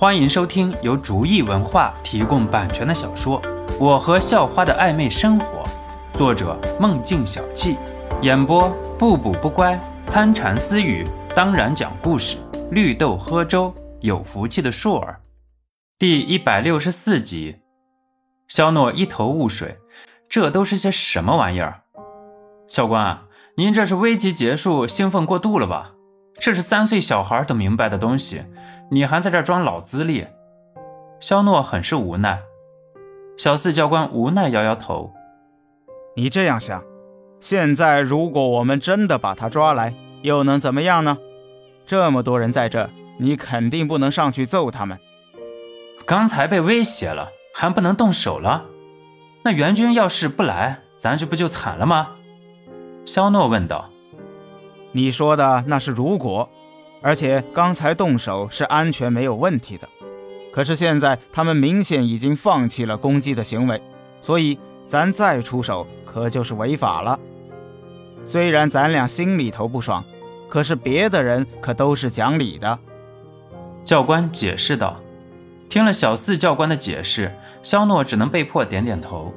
欢迎收听由竹意文化提供版权的小说《我和校花的暧昧生活》，作者梦境小憩，演播不补不乖、参禅私语，当然讲故事，绿豆喝粥，有福气的硕儿。第一百六十四集，肖诺一头雾水，这都是些什么玩意儿？校官，您这是危机结束，兴奋过度了吧？这是三岁小孩都明白的东西，你还在这装老资历？肖诺很是无奈。小四教官无奈摇摇头：“你这样想，现在如果我们真的把他抓来，又能怎么样呢？这么多人在这，你肯定不能上去揍他们。刚才被威胁了，还不能动手了？那援军要是不来，咱这不就惨了吗？”肖诺问道。你说的那是如果，而且刚才动手是安全没有问题的。可是现在他们明显已经放弃了攻击的行为，所以咱再出手可就是违法了。虽然咱俩心里头不爽，可是别的人可都是讲理的。教官解释道。听了小四教官的解释，肖诺只能被迫点点头。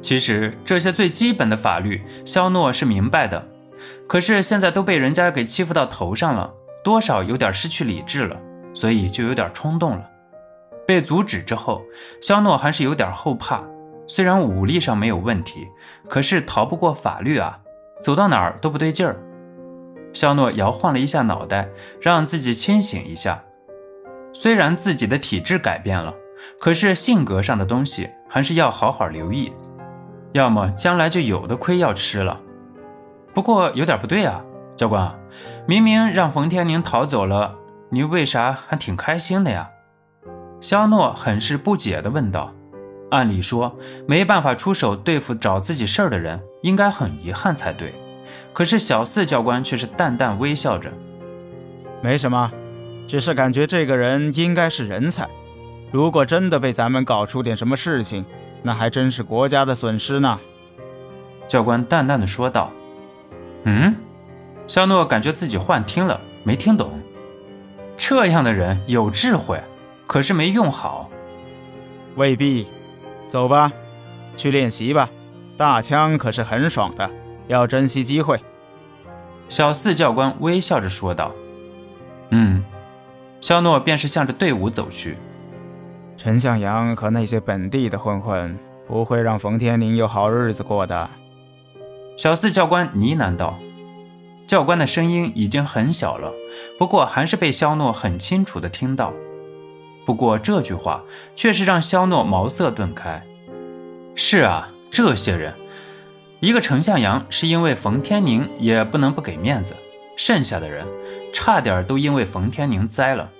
其实这些最基本的法律，肖诺是明白的。可是现在都被人家给欺负到头上了，多少有点失去理智了，所以就有点冲动了。被阻止之后，肖诺还是有点后怕。虽然武力上没有问题，可是逃不过法律啊，走到哪儿都不对劲儿。肖诺摇晃了一下脑袋，让自己清醒一下。虽然自己的体质改变了，可是性格上的东西还是要好好留意，要么将来就有的亏要吃了。不过有点不对啊，教官，明明让冯天宁逃走了，你为啥还挺开心的呀？肖诺很是不解地问道。按理说没办法出手对付找自己事儿的人，应该很遗憾才对。可是小四教官却是淡淡微笑着，没什么，只是感觉这个人应该是人才。如果真的被咱们搞出点什么事情，那还真是国家的损失呢。教官淡淡的说道。嗯，肖诺感觉自己幻听了，没听懂。这样的人有智慧，可是没用好。未必。走吧，去练习吧。大枪可是很爽的，要珍惜机会。小四教官微笑着说道。嗯，肖诺便是向着队伍走去。陈向阳和那些本地的混混不会让冯天林有好日子过的。小四教官呢喃道：“教官的声音已经很小了，不过还是被肖诺很清楚地听到。不过这句话却是让肖诺茅塞顿开。是啊，这些人，一个陈向阳是因为冯天宁也不能不给面子，剩下的人差点都因为冯天宁栽了。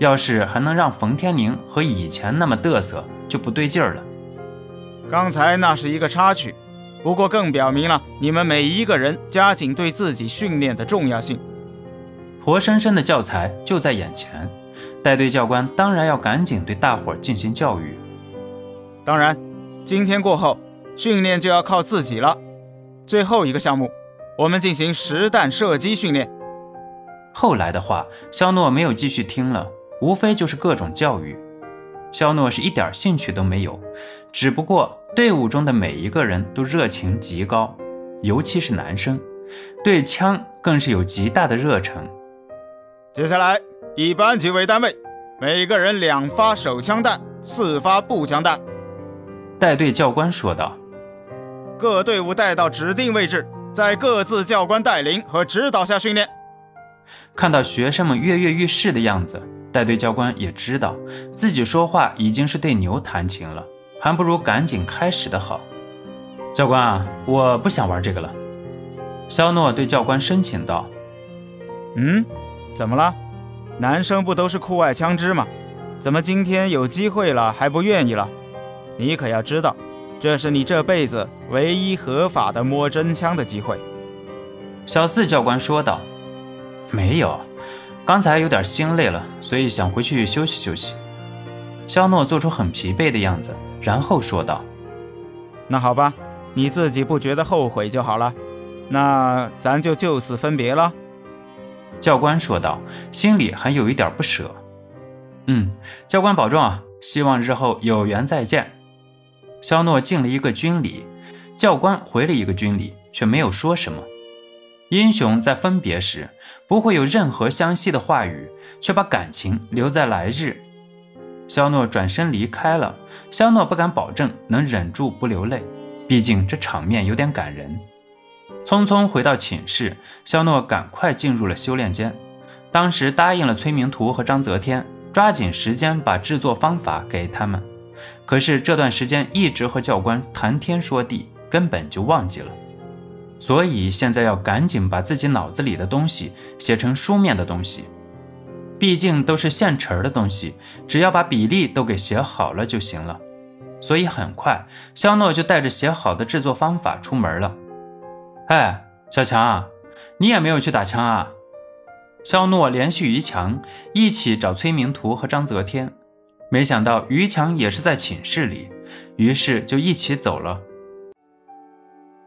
要是还能让冯天宁和以前那么嘚瑟，就不对劲儿了。刚才那是一个插曲。”不过，更表明了你们每一个人加紧对自己训练的重要性。活生生的教材就在眼前，带队教官当然要赶紧对大伙进行教育。当然，今天过后，训练就要靠自己了。最后一个项目，我们进行实弹射击训练。后来的话，肖诺没有继续听了，无非就是各种教育。肖诺是一点兴趣都没有，只不过。队伍中的每一个人都热情极高，尤其是男生，对枪更是有极大的热忱。接下来以班级为单位，每个人两发手枪弹，四发步枪弹。带队教官说道：“各队伍带到指定位置，在各自教官带领和指导下训练。”看到学生们跃跃欲试的样子，带队教官也知道自己说话已经是对牛弹琴了。还不如赶紧开始的好，教官啊，我不想玩这个了。肖诺对教官申请道：“嗯，怎么了？男生不都是酷爱枪支吗？怎么今天有机会了还不愿意了？你可要知道，这是你这辈子唯一合法的摸真枪的机会。”小四教官说道：“没有，刚才有点心累了，所以想回去休息休息。”肖诺做出很疲惫的样子。然后说道：“那好吧，你自己不觉得后悔就好了。那咱就就此分别了。”教官说道，心里还有一点不舍。嗯，教官保重啊，希望日后有缘再见。肖诺敬了一个军礼，教官回了一个军礼，却没有说什么。英雄在分别时不会有任何相惜的话语，却把感情留在来日。肖诺转身离开了。肖诺不敢保证能忍住不流泪，毕竟这场面有点感人。匆匆回到寝室，肖诺赶快进入了修炼间。当时答应了崔明图和章泽天，抓紧时间把制作方法给他们。可是这段时间一直和教官谈天说地，根本就忘记了。所以现在要赶紧把自己脑子里的东西写成书面的东西。毕竟都是现成的东西，只要把比例都给写好了就行了。所以很快，肖诺就带着写好的制作方法出门了。哎，小强啊，你也没有去打枪啊？肖诺联系于强一起找崔明图和章泽天，没想到于强也是在寝室里，于是就一起走了。